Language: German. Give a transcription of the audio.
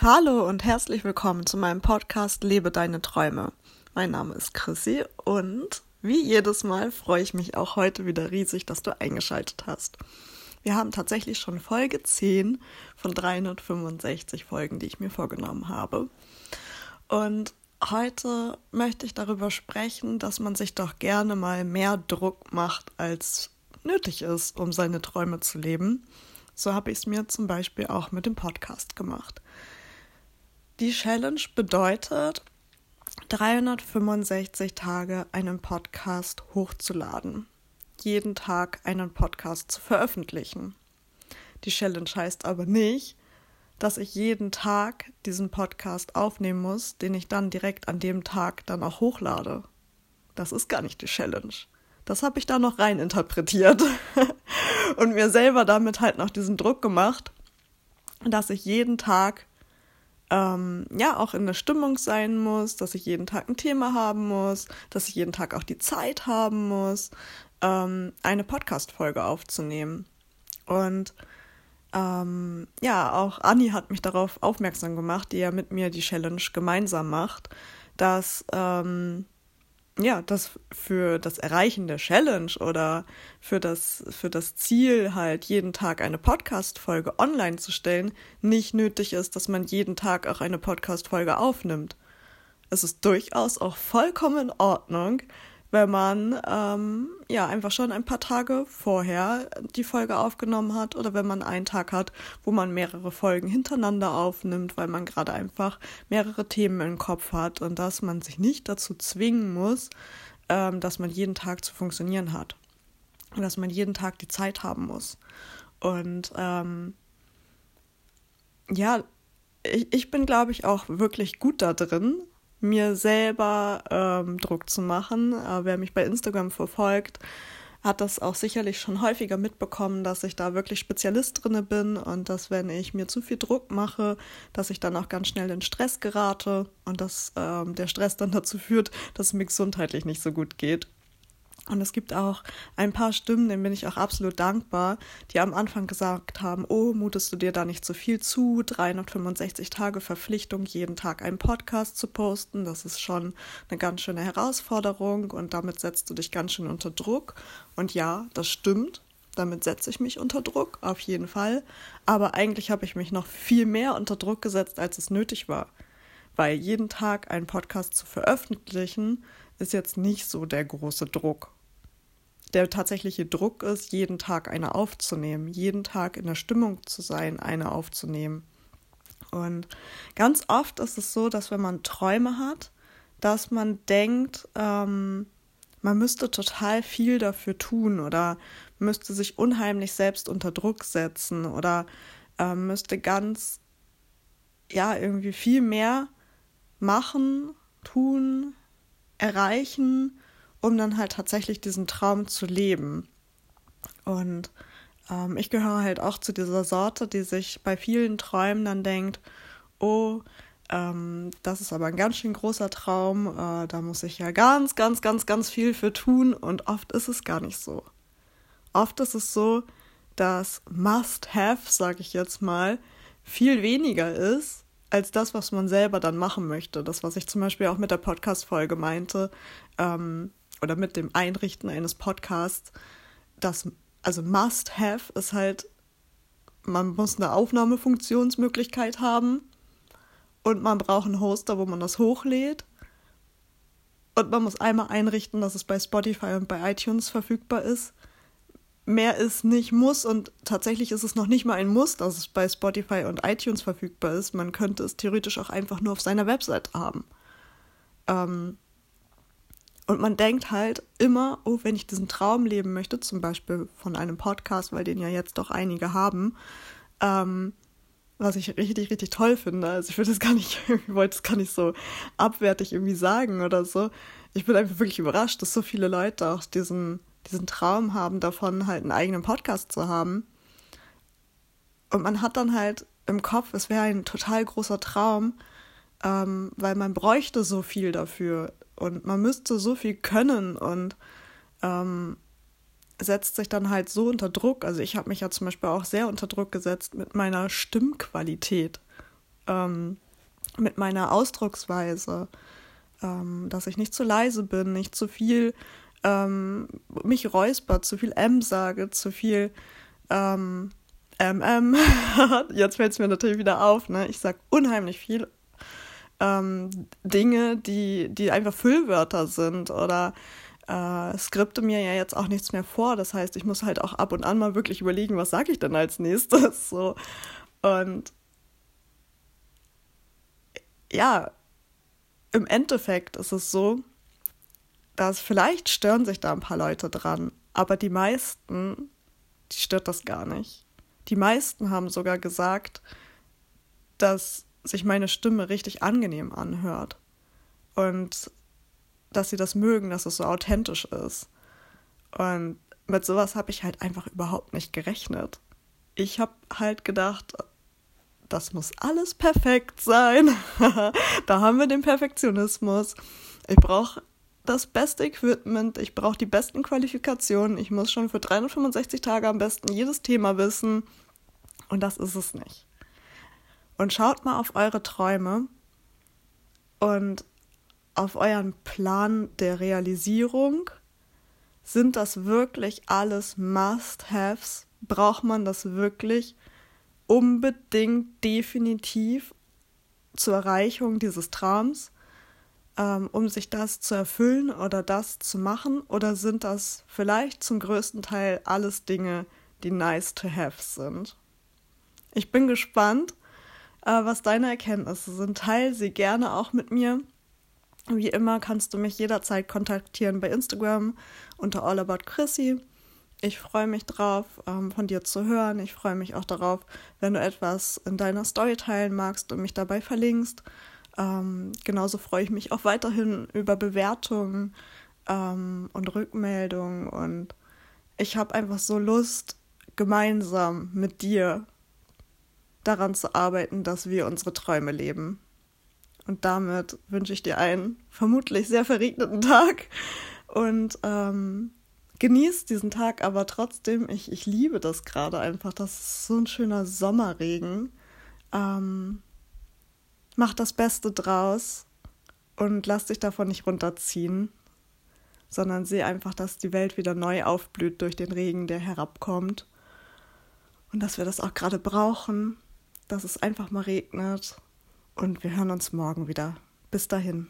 Hallo und herzlich willkommen zu meinem Podcast Lebe deine Träume. Mein Name ist Chrissy und wie jedes Mal freue ich mich auch heute wieder riesig, dass du eingeschaltet hast. Wir haben tatsächlich schon Folge 10 von 365 Folgen, die ich mir vorgenommen habe. Und heute möchte ich darüber sprechen, dass man sich doch gerne mal mehr Druck macht, als nötig ist, um seine Träume zu leben. So habe ich es mir zum Beispiel auch mit dem Podcast gemacht. Die Challenge bedeutet, 365 Tage einen Podcast hochzuladen. Jeden Tag einen Podcast zu veröffentlichen. Die Challenge heißt aber nicht, dass ich jeden Tag diesen Podcast aufnehmen muss, den ich dann direkt an dem Tag dann auch hochlade. Das ist gar nicht die Challenge. Das habe ich da noch rein interpretiert und mir selber damit halt noch diesen Druck gemacht, dass ich jeden Tag ähm, ja auch in der Stimmung sein muss, dass ich jeden Tag ein Thema haben muss, dass ich jeden Tag auch die Zeit haben muss, ähm, eine Podcast-Folge aufzunehmen. Und ähm, ja, auch Anni hat mich darauf aufmerksam gemacht, die ja mit mir die Challenge gemeinsam macht, dass ähm, ja, das für das Erreichen der Challenge oder für das, für das Ziel, halt jeden Tag eine Podcast-Folge online zu stellen, nicht nötig ist, dass man jeden Tag auch eine Podcast-Folge aufnimmt. Es ist durchaus auch vollkommen in Ordnung, wenn man ähm, ja einfach schon ein paar Tage vorher die Folge aufgenommen hat oder wenn man einen Tag hat, wo man mehrere Folgen hintereinander aufnimmt, weil man gerade einfach mehrere Themen im Kopf hat und dass man sich nicht dazu zwingen muss, ähm, dass man jeden Tag zu funktionieren hat und dass man jeden Tag die Zeit haben muss. Und ähm, ja, ich, ich bin, glaube ich, auch wirklich gut da drin, mir selber ähm, Druck zu machen. Äh, wer mich bei Instagram verfolgt, hat das auch sicherlich schon häufiger mitbekommen, dass ich da wirklich Spezialist drinne bin und dass wenn ich mir zu viel Druck mache, dass ich dann auch ganz schnell in Stress gerate und dass ähm, der Stress dann dazu führt, dass es mir gesundheitlich nicht so gut geht. Und es gibt auch ein paar Stimmen, denen bin ich auch absolut dankbar, die am Anfang gesagt haben, oh, mutest du dir da nicht zu so viel zu? 365 Tage Verpflichtung, jeden Tag einen Podcast zu posten, das ist schon eine ganz schöne Herausforderung und damit setzt du dich ganz schön unter Druck. Und ja, das stimmt. Damit setze ich mich unter Druck, auf jeden Fall. Aber eigentlich habe ich mich noch viel mehr unter Druck gesetzt, als es nötig war. Weil jeden Tag einen Podcast zu veröffentlichen, ist jetzt nicht so der große Druck der tatsächliche Druck ist, jeden Tag eine aufzunehmen, jeden Tag in der Stimmung zu sein, eine aufzunehmen. Und ganz oft ist es so, dass wenn man Träume hat, dass man denkt, ähm, man müsste total viel dafür tun oder müsste sich unheimlich selbst unter Druck setzen oder ähm, müsste ganz, ja, irgendwie viel mehr machen, tun, erreichen, um dann halt tatsächlich diesen Traum zu leben. Und ähm, ich gehöre halt auch zu dieser Sorte, die sich bei vielen Träumen dann denkt, oh, ähm, das ist aber ein ganz schön großer Traum, äh, da muss ich ja ganz, ganz, ganz, ganz viel für tun und oft ist es gar nicht so. Oft ist es so, dass Must-Have, sage ich jetzt mal, viel weniger ist als das, was man selber dann machen möchte. Das, was ich zum Beispiel auch mit der Podcast-Folge meinte, ähm, oder mit dem Einrichten eines Podcasts, das, also Must-Have ist halt, man muss eine Aufnahmefunktionsmöglichkeit haben und man braucht einen Hoster, wo man das hochlädt. Und man muss einmal einrichten, dass es bei Spotify und bei iTunes verfügbar ist. Mehr ist nicht muss und tatsächlich ist es noch nicht mal ein Muss, dass es bei Spotify und iTunes verfügbar ist. Man könnte es theoretisch auch einfach nur auf seiner Website haben. Ähm, und man denkt halt immer, oh, wenn ich diesen Traum leben möchte, zum Beispiel von einem Podcast, weil den ja jetzt doch einige haben, ähm, was ich richtig, richtig toll finde. Also ich würde das gar nicht, ich wollte es gar nicht so abwertig irgendwie sagen oder so. Ich bin einfach wirklich überrascht, dass so viele Leute auch diesen, diesen Traum haben, davon halt einen eigenen Podcast zu haben. Und man hat dann halt im Kopf, es wäre ein total großer Traum, ähm, weil man bräuchte so viel dafür und man müsste so viel können und ähm, setzt sich dann halt so unter Druck. Also ich habe mich ja zum Beispiel auch sehr unter Druck gesetzt mit meiner Stimmqualität. ähm, mit meiner Ausdrucksweise, ähm, dass ich nicht zu leise bin, nicht zu viel ähm, mich räusper, zu viel M sage, zu viel MM. Jetzt fällt es mir natürlich wieder auf, ne? Ich sage unheimlich viel ähm, Dinge, die, die einfach Füllwörter sind oder äh, skripte mir ja jetzt auch nichts mehr vor. Das heißt, ich muss halt auch ab und an mal wirklich überlegen, was sage ich denn als nächstes. So. Und ja, im Endeffekt ist es so, dass vielleicht stören sich da ein paar Leute dran, aber die meisten, die stört das gar nicht. Die meisten haben sogar gesagt, dass sich meine Stimme richtig angenehm anhört und dass sie das mögen, dass es so authentisch ist. Und mit sowas habe ich halt einfach überhaupt nicht gerechnet. Ich habe halt gedacht, das muss alles perfekt sein. da haben wir den Perfektionismus. Ich brauche das beste Equipment, ich brauche die besten Qualifikationen, ich muss schon für 365 Tage am besten jedes Thema wissen. Und das ist es nicht. Und schaut mal auf eure Träume und auf euren Plan der Realisierung. Sind das wirklich alles Must-Haves? Braucht man das wirklich unbedingt definitiv zur Erreichung dieses Traums, ähm, um sich das zu erfüllen oder das zu machen? Oder sind das vielleicht zum größten Teil alles Dinge, die nice to have sind? Ich bin gespannt, äh, was deine Erkenntnisse sind. Teil sie gerne auch mit mir. Wie immer kannst du mich jederzeit kontaktieren bei Instagram unter allaboutchrissy. Ich freue mich drauf, ähm, von dir zu hören. Ich freue mich auch darauf, wenn du etwas in deiner Story teilen magst und mich dabei verlinkst. Ähm, genauso freue ich mich auch weiterhin über Bewertungen ähm, und Rückmeldungen. Und ich habe einfach so Lust, gemeinsam mit dir daran zu arbeiten, dass wir unsere Träume leben. Und damit wünsche ich dir einen vermutlich sehr verregneten Tag und ähm, genieß diesen Tag aber trotzdem. Ich, ich liebe das gerade einfach. Das ist so ein schöner Sommerregen. Ähm, mach das Beste draus und lass dich davon nicht runterziehen, sondern seh einfach, dass die Welt wieder neu aufblüht durch den Regen, der herabkommt. Und dass wir das auch gerade brauchen, dass es einfach mal regnet. Und wir hören uns morgen wieder. Bis dahin.